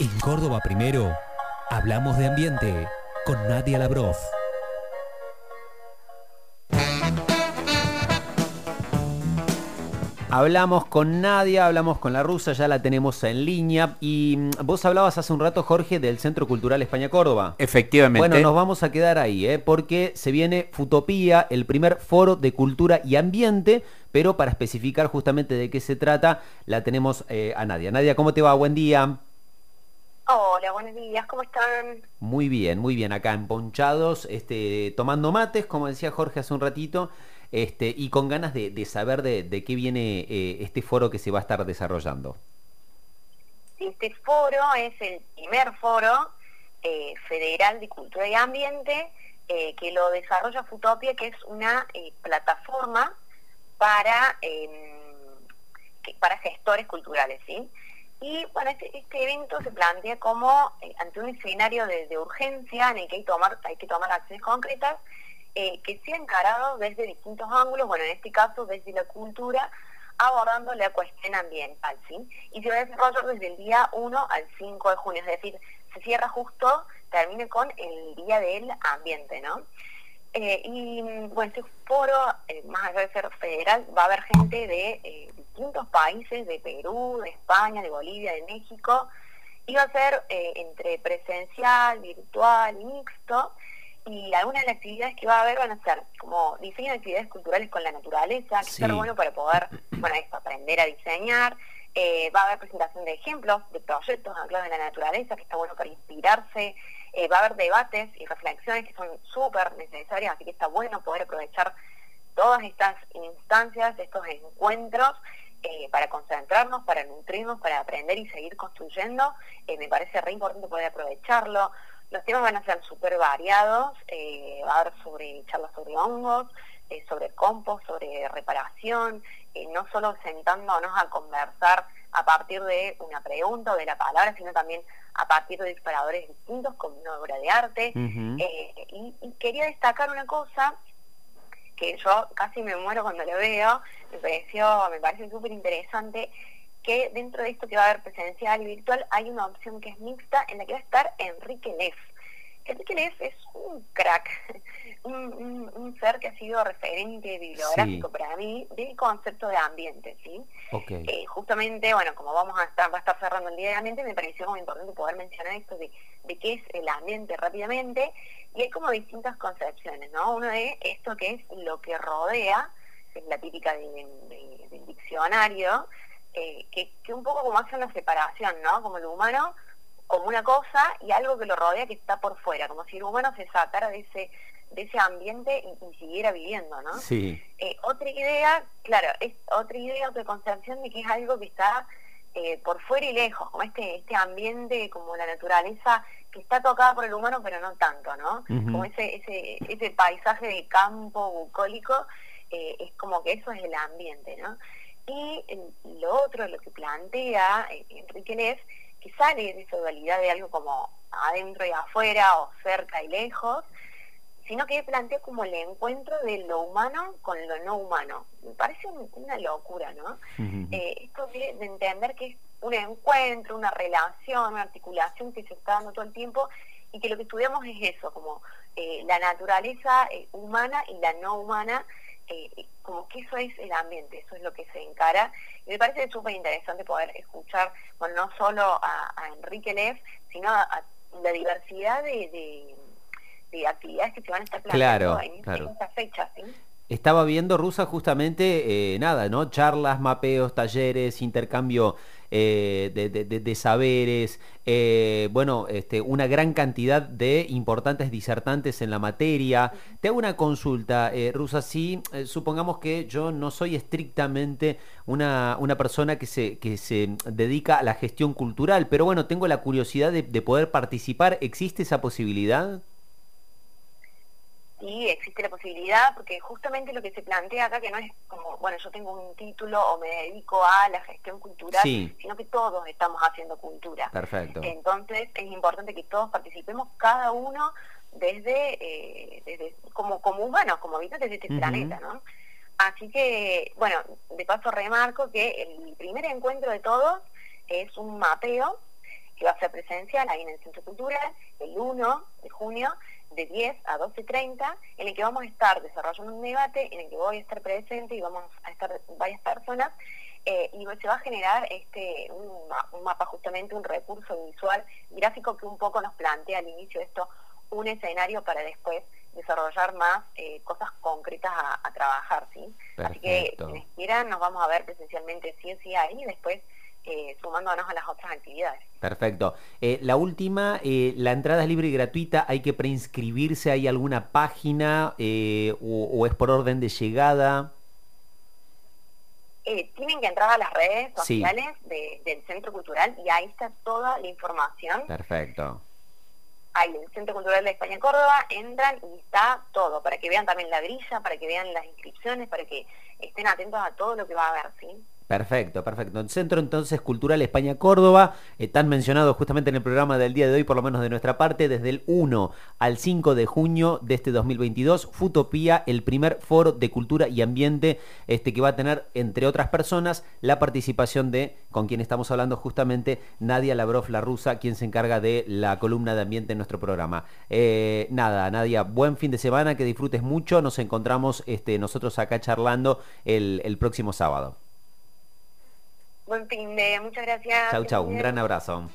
En Córdoba Primero, hablamos de ambiente con Nadia Labrof. Hablamos con Nadia, hablamos con la rusa, ya la tenemos en línea. Y mm, vos hablabas hace un rato, Jorge, del Centro Cultural España Córdoba. Efectivamente. Bueno, nos vamos a quedar ahí, ¿eh? porque se viene Futopía, el primer foro de cultura y ambiente, pero para especificar justamente de qué se trata, la tenemos eh, a Nadia. Nadia, ¿cómo te va? Buen día. Hola, buenos días, ¿cómo están? Muy bien, muy bien, acá emponchados, este, tomando mates, como decía Jorge hace un ratito, este, y con ganas de, de saber de, de, qué viene eh, este foro que se va a estar desarrollando. Este foro es el primer foro eh, federal de cultura y ambiente eh, que lo desarrolla Futopia, que es una plataforma para, em, que, para gestores culturales, ¿sí? Y bueno, este, este evento se plantea como eh, ante un escenario de, urgencia en el que hay, tomar, hay que tomar acciones concretas eh, que sea encarado desde distintos ángulos, bueno, en este caso desde la cultura, abordando la cuestión ambiental, ¿sí? Y se va a desarrollar desde el día 1 al 5 de junio, es decir, se cierra justo, termina con el Día del Ambiente, ¿no? Eh, y bueno, este foro, eh, más allá de ser federal, va a haber gente de distintos países, de Perú, de España, de Bolivia, de México, y va a ser eh, entre presencial, virtual mixto, y algunas de las actividades que va a haber van a ser como diseño de actividades culturales con la naturaleza, que sí. es bueno para poder, bueno, esto, aprender a diseñar, eh, va a haber presentación de ejemplos, de proyectos anclados en la naturaleza, que está bueno para inspirarse, eh, va a haber debates y reflexiones que son súper necesarias, así que está bueno poder aprovechar todas estas instancias, estos encuentros, eh, para concentrarnos, para nutrirnos, para aprender y seguir construyendo, eh, me parece re importante poder aprovecharlo. Los temas van a ser súper variados, eh, va a haber sobre charlas sobre hongos, eh, sobre compost, sobre reparación, no solo sentándonos a conversar a partir de una pregunta o de la palabra, sino también a partir de disparadores distintos como una obra de arte. Uh -huh. y, y, quería destacar una cosa que yo casi me muero cuando lo veo, me pareció, me parece súper interesante, que dentro de esto que va a haber presencial y virtual hay una opción que es mixta en la que va a estar Enrique Leff. Enrique Leff es un crack, un, un, un, ser que ha sido referente bibliográfico sí. para mí del concepto de ambiente, ¿sí? Okay. Eh, justamente, bueno, como vamos a estar, va a estar cerrando el día de ambiente, me pareció muy importante poder mencionar esto de, de qué es el ambiente rápidamente, y hay como distintas concepciones, ¿no? Uno de esto que es lo que rodea, que es la típica del de, diccionario, eh, que, que, un poco como hace una separación, ¿no? Como lo humano como una cosa y algo que lo rodea que está por fuera, como si el humano se sacara de ese de ese ambiente y, y siguiera viviendo, ¿no? Sí. Eh, otra idea, claro, es otra idea, otra concepción de que es algo que está eh, por fuera y lejos, como este este ambiente, como la naturaleza que está tocada por el humano, pero no tanto, ¿no? Uh -huh. Como ese ese ese paisaje de campo bucólico, eh, es como que eso es el ambiente, ¿no? Y lo otro, lo que plantea eh, Enrique Neff, que sale de esa dualidad de algo como adentro y afuera o cerca y lejos, sino que plantea como el encuentro de lo humano con lo no humano. Me parece una locura, ¿no? Uh -huh. eh, esto de, de, entender que es un encuentro, una relación, una articulación que se está dando todo el tiempo y que lo que estudiamos es eso, como eh, la naturaleza eh, humana y la no humana, como que eso es el ambiente, eso es lo que se encara. Y me parece súper interesante poder escuchar, bueno, no solo a, a Enrique Leff, sino a, a la diversidad de, de, de, actividades que se van a estar planteando claro, en, claro. ¿sí? Estaba viendo, Rusa, justamente, eh, nada, ¿no? Charlas, mapeos, talleres, intercambio eh, de, de, de, saberes, eh, bueno, este, una gran cantidad de importantes disertantes en la materia. Te hago una consulta, eh, Rusa, si eh, supongamos que yo no soy estrictamente una, una persona que se, que se dedica a la gestión cultural, pero bueno, tengo la curiosidad de, de poder participar. ¿Existe esa posibilidad? Sí existe la posibilidad, porque justamente lo que se plantea acá, que no es como, bueno, yo tengo un título o me dedico a la gestión cultural, sí. sino que todos estamos haciendo cultura. Perfecto. Entonces es importante que todos participemos, cada uno desde, eh, desde como, como humanos, como habitantes de este uh -huh. planeta, ¿no? Así que, bueno, de paso remarco que el primer encuentro de todos es un mapeo que va a ser presencial ahí en el Centro Cultural, el 1 de junio, de 10 a 12.30, en el que vamos a estar desarrollando un debate, en el que voy a estar presente y vamos a estar varias personas, eh, y se va a generar este un, mapa, justamente un recurso visual, gráfico que un poco nos plantea al inicio esto un escenario para después desarrollar más eh, cosas concretas a, trabajar, ¿sí? Así que quienes quieran nos vamos a ver presencialmente sí o sí ahí y después eh, sumándonos a las otras actividades. Perfecto. Eh, la última, eh, la entrada es libre y gratuita, ¿hay que preinscribirse? ¿Hay alguna página o, es por orden de llegada? tienen que entrar a las redes sociales del Centro Cultural y ahí está toda la información. Perfecto. Ahí, el Centro Cultural de España Córdoba, entran y está todo, para que vean también la grilla, para que vean las inscripciones, para que estén atentos a todo lo que va a haber, ¿sí? Perfecto, perfecto. El Centro entonces Cultural España Córdoba, eh, tan mencionado justamente en el programa del día de hoy, por lo menos de nuestra parte, desde el 1 al 5 de junio de este 2022, Futopía, el primer foro de cultura y ambiente este, que va a tener, entre otras personas, la participación de, con quien estamos hablando justamente, Nadia Labrov, la rusa, quien se encarga de la columna de ambiente en nuestro programa. Eh, nada, Nadia, buen fin de semana, que disfrutes mucho, nos encontramos este, nosotros acá charlando el próximo sábado. Buen fin de, muchas gracias. Chau, chau, un gran abrazo.